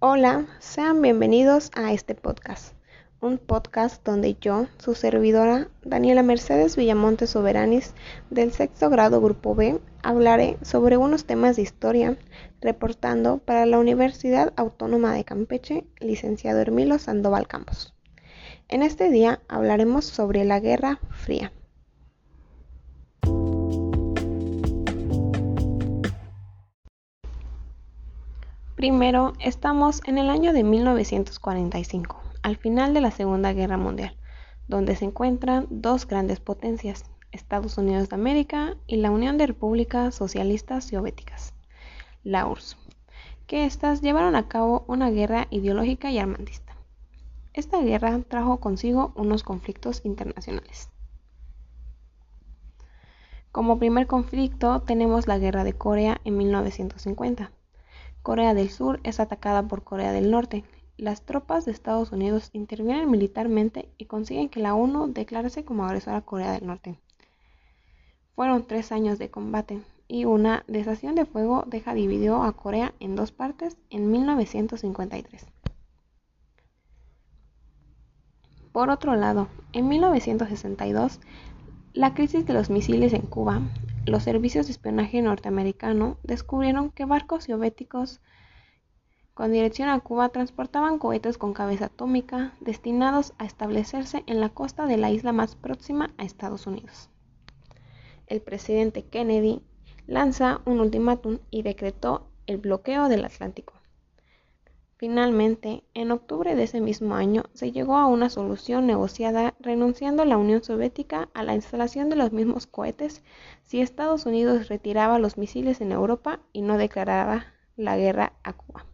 Hola, sean bienvenidos a este podcast, un podcast donde yo, su servidora Daniela Mercedes Villamonte Soberanis, del sexto grado Grupo B, hablaré sobre unos temas de historia, reportando para la Universidad Autónoma de Campeche, licenciado Hermilo Sandoval Campos. En este día hablaremos sobre la Guerra Fría. Primero, estamos en el año de 1945, al final de la Segunda Guerra Mundial, donde se encuentran dos grandes potencias, Estados Unidos de América y la Unión de Repúblicas Socialistas Soviéticas, la URSS, que éstas llevaron a cabo una guerra ideológica y armantista. Esta guerra trajo consigo unos conflictos internacionales. Como primer conflicto tenemos la Guerra de Corea en 1950 Corea del Sur es atacada por Corea del Norte. Las tropas de Estados Unidos intervienen militarmente y consiguen que la ONU declarase como agresora a Corea del Norte. Fueron tres años de combate y una desación de fuego deja dividió a Corea en dos partes en 1953. Por otro lado, en 1962, la crisis de los misiles en Cuba los servicios de espionaje norteamericano descubrieron que barcos soviéticos con dirección a Cuba transportaban cohetes con cabeza atómica destinados a establecerse en la costa de la isla más próxima a Estados Unidos. El presidente Kennedy lanza un ultimátum y decretó el bloqueo del Atlántico. Finalmente, en octubre de ese mismo año, se llegó a una solución negociada renunciando la Unión Soviética a la instalación de los mismos cohetes si Estados Unidos retiraba los misiles en Europa y no declaraba la guerra a Cuba.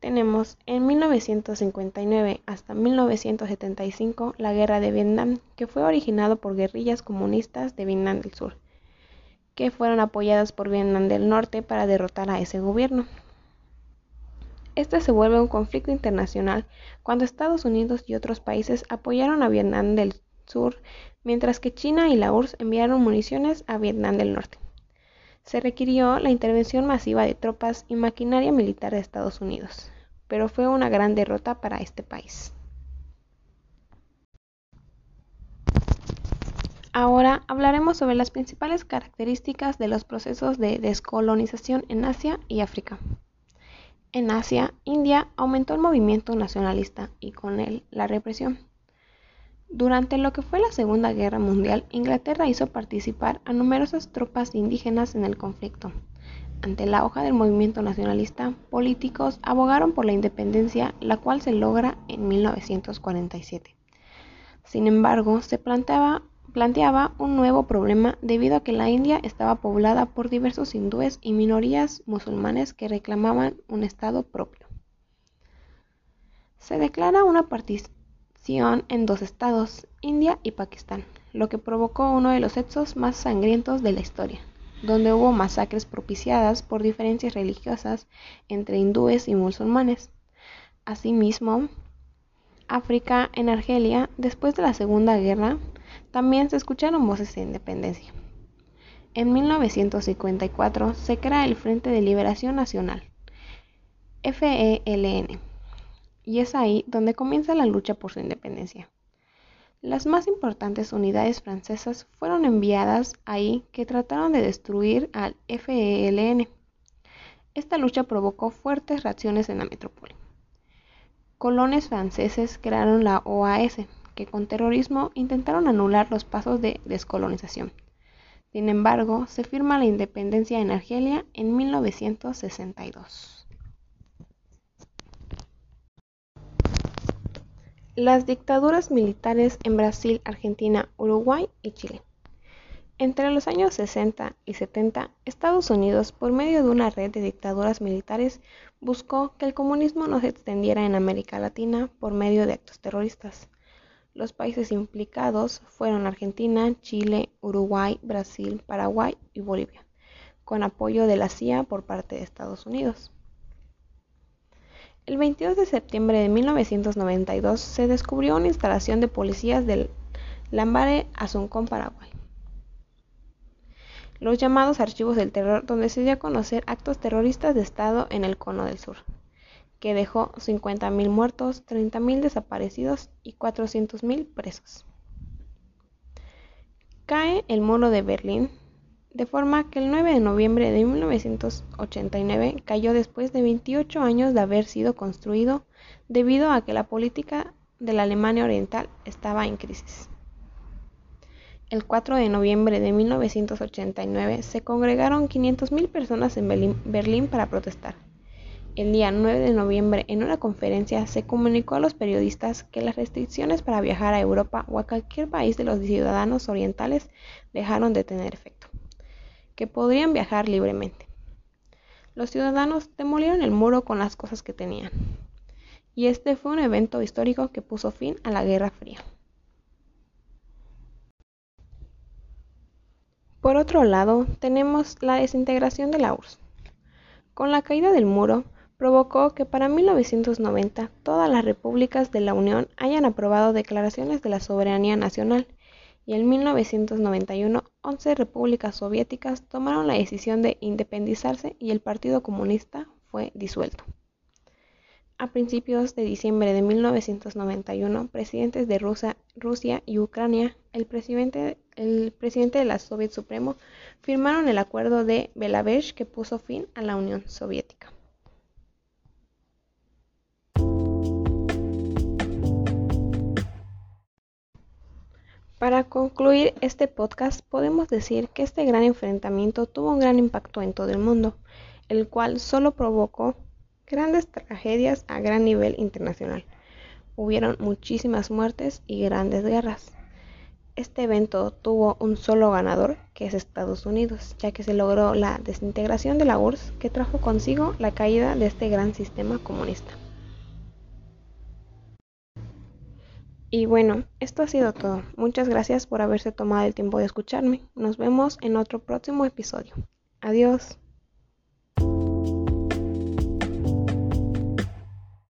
Tenemos en 1959 hasta 1975 la guerra de Vietnam, que fue originado por guerrillas comunistas de Vietnam del Sur, que fueron apoyadas por Vietnam del Norte para derrotar a ese gobierno. Este se vuelve un conflicto internacional cuando Estados Unidos y otros países apoyaron a Vietnam del Sur, mientras que China y la URSS enviaron municiones a Vietnam del Norte. Se requirió la intervención masiva de tropas y maquinaria militar de Estados Unidos, pero fue una gran derrota para este país. Ahora hablaremos sobre las principales características de los procesos de descolonización en Asia y África. En Asia, India aumentó el movimiento nacionalista y con él la represión. Durante lo que fue la Segunda Guerra Mundial, Inglaterra hizo participar a numerosas tropas indígenas en el conflicto. Ante la hoja del movimiento nacionalista, políticos abogaron por la independencia, la cual se logra en 1947. Sin embargo, se planteaba planteaba un nuevo problema debido a que la India estaba poblada por diversos hindúes y minorías musulmanes que reclamaban un estado propio. Se declara una partición en dos estados, India y Pakistán, lo que provocó uno de los hechos más sangrientos de la historia, donde hubo masacres propiciadas por diferencias religiosas entre hindúes y musulmanes. Asimismo, África, en Argelia, después de la Segunda Guerra, también se escucharon voces de independencia. En 1954 se crea el Frente de Liberación Nacional, FELN, y es ahí donde comienza la lucha por su independencia. Las más importantes unidades francesas fueron enviadas ahí que trataron de destruir al FELN. Esta lucha provocó fuertes reacciones en la metrópoli. Colones franceses crearon la OAS, que con terrorismo intentaron anular los pasos de descolonización. Sin embargo, se firma la independencia en Argelia en 1962. Las dictaduras militares en Brasil, Argentina, Uruguay y Chile. Entre los años 60 y 70, Estados Unidos, por medio de una red de dictaduras militares, buscó que el comunismo no se extendiera en América Latina por medio de actos terroristas. Los países implicados fueron Argentina, Chile, Uruguay, Brasil, Paraguay y Bolivia, con apoyo de la CIA por parte de Estados Unidos. El 22 de septiembre de 1992 se descubrió una instalación de policías del Lambare Asunción, Paraguay. Los llamados archivos del terror, donde se dio a conocer actos terroristas de Estado en el Cono del Sur. Que dejó 50.000 muertos, 30.000 desaparecidos y 400.000 presos. Cae el muro de Berlín, de forma que el 9 de noviembre de 1989 cayó después de 28 años de haber sido construido debido a que la política de la Alemania Oriental estaba en crisis. El 4 de noviembre de 1989 se congregaron 500.000 personas en Berlín para protestar. El día 9 de noviembre, en una conferencia, se comunicó a los periodistas que las restricciones para viajar a Europa o a cualquier país de los ciudadanos orientales dejaron de tener efecto, que podrían viajar libremente. Los ciudadanos demolieron el muro con las cosas que tenían. Y este fue un evento histórico que puso fin a la Guerra Fría. Por otro lado, tenemos la desintegración de la URSS. Con la caída del muro, provocó que para 1990 todas las repúblicas de la Unión hayan aprobado declaraciones de la soberanía nacional y en 1991 11 repúblicas soviéticas tomaron la decisión de independizarse y el Partido Comunista fue disuelto. A principios de diciembre de 1991, presidentes de Rusia, y Ucrania, el presidente, el presidente de la Soviet Supremo, firmaron el Acuerdo de Belavej que puso fin a la Unión Soviética. Para concluir este podcast, podemos decir que este gran enfrentamiento tuvo un gran impacto en todo el mundo, el cual solo provocó grandes tragedias a gran nivel internacional. Hubieron muchísimas muertes y grandes guerras. Este evento tuvo un solo ganador, que es Estados Unidos, ya que se logró la desintegración de la URSS que trajo consigo la caída de este gran sistema comunista. Y bueno, esto ha sido todo. Muchas gracias por haberse tomado el tiempo de escucharme. Nos vemos en otro próximo episodio. Adiós.